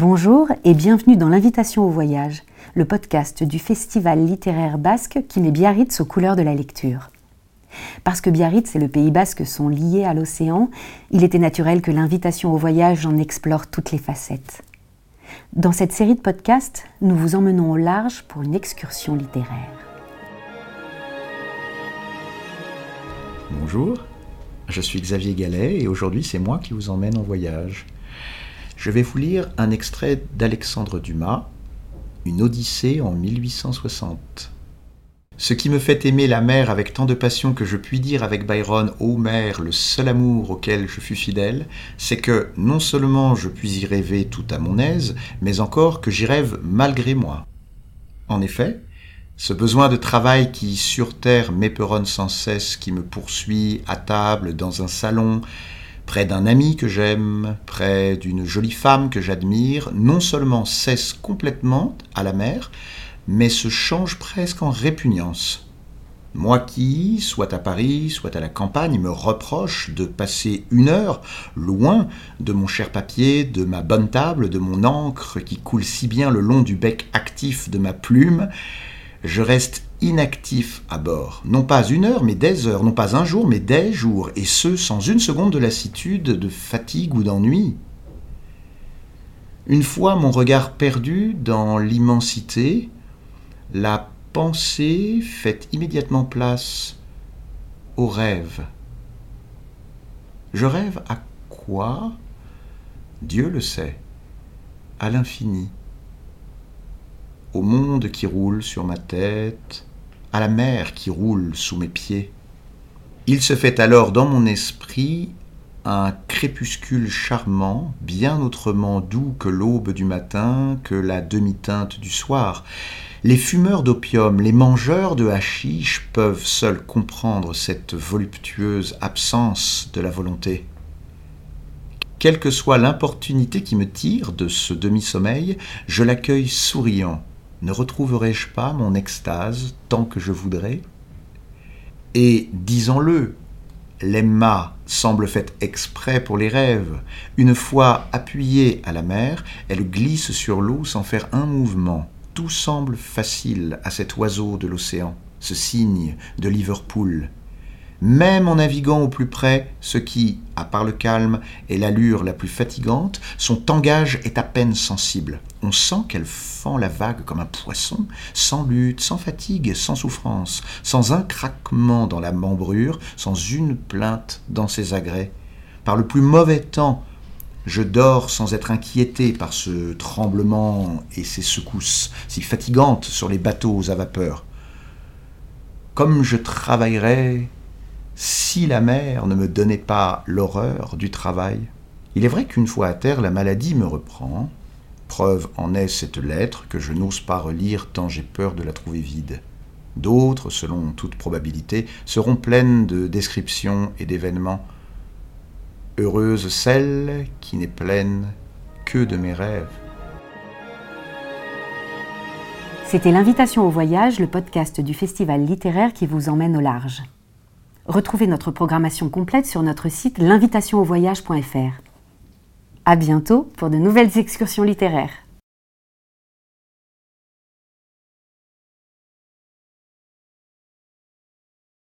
Bonjour et bienvenue dans l'invitation au voyage, le podcast du festival littéraire basque qui met Biarritz aux couleurs de la lecture. Parce que Biarritz et le Pays basque sont liés à l'océan, il était naturel que l'invitation au voyage en explore toutes les facettes. Dans cette série de podcasts, nous vous emmenons au large pour une excursion littéraire. Bonjour, je suis Xavier Gallet et aujourd'hui c'est moi qui vous emmène en voyage. Je vais vous lire un extrait d'Alexandre Dumas, Une Odyssée en 1860. Ce qui me fait aimer la mer avec tant de passion que je puis dire avec Byron, Ô mer, le seul amour auquel je fus fidèle, c'est que non seulement je puis y rêver tout à mon aise, mais encore que j'y rêve malgré moi. En effet, ce besoin de travail qui sur terre m'éperonne sans cesse, qui me poursuit à table, dans un salon, près d'un ami que j'aime, près d'une jolie femme que j'admire, non seulement cesse complètement à la mer, mais se change presque en répugnance. Moi qui, soit à Paris, soit à la campagne, me reproche de passer une heure loin de mon cher papier, de ma bonne table, de mon encre qui coule si bien le long du bec actif de ma plume, je reste inactif à bord. Non pas une heure, mais des heures, non pas un jour, mais des jours, et ce, sans une seconde de lassitude, de fatigue ou d'ennui. Une fois mon regard perdu dans l'immensité, la pensée fait immédiatement place au rêve. Je rêve à quoi? Dieu le sait, à l'infini au monde qui roule sur ma tête, à la mer qui roule sous mes pieds. Il se fait alors dans mon esprit un crépuscule charmant, bien autrement doux que l'aube du matin, que la demi-teinte du soir. Les fumeurs d'opium, les mangeurs de hashish peuvent seuls comprendre cette voluptueuse absence de la volonté. Quelle que soit l'importunité qui me tire de ce demi-sommeil, je l'accueille souriant, ne retrouverai-je pas mon extase tant que je voudrais? Et disons-le, l'Emma semble faite exprès pour les rêves. Une fois appuyée à la mer, elle glisse sur l'eau sans faire un mouvement. Tout semble facile à cet oiseau de l'océan, ce cygne de Liverpool même en naviguant au plus près, ce qui, à part le calme et l'allure la plus fatigante, son tangage est à peine sensible. On sent qu'elle fend la vague comme un poisson, sans lutte, sans fatigue, sans souffrance, sans un craquement dans la membrure, sans une plainte dans ses agrès. Par le plus mauvais temps, je dors sans être inquiété par ce tremblement et ces secousses si fatigantes sur les bateaux à vapeur. Comme je travaillerais si la mer ne me donnait pas l'horreur du travail. Il est vrai qu'une fois à terre, la maladie me reprend. Preuve en est cette lettre que je n'ose pas relire tant j'ai peur de la trouver vide. D'autres, selon toute probabilité, seront pleines de descriptions et d'événements. Heureuse celle qui n'est pleine que de mes rêves. C'était l'invitation au voyage, le podcast du festival littéraire qui vous emmène au large. Retrouvez notre programmation complète sur notre site l'invitationauvoyage.fr. À bientôt pour de nouvelles excursions littéraires.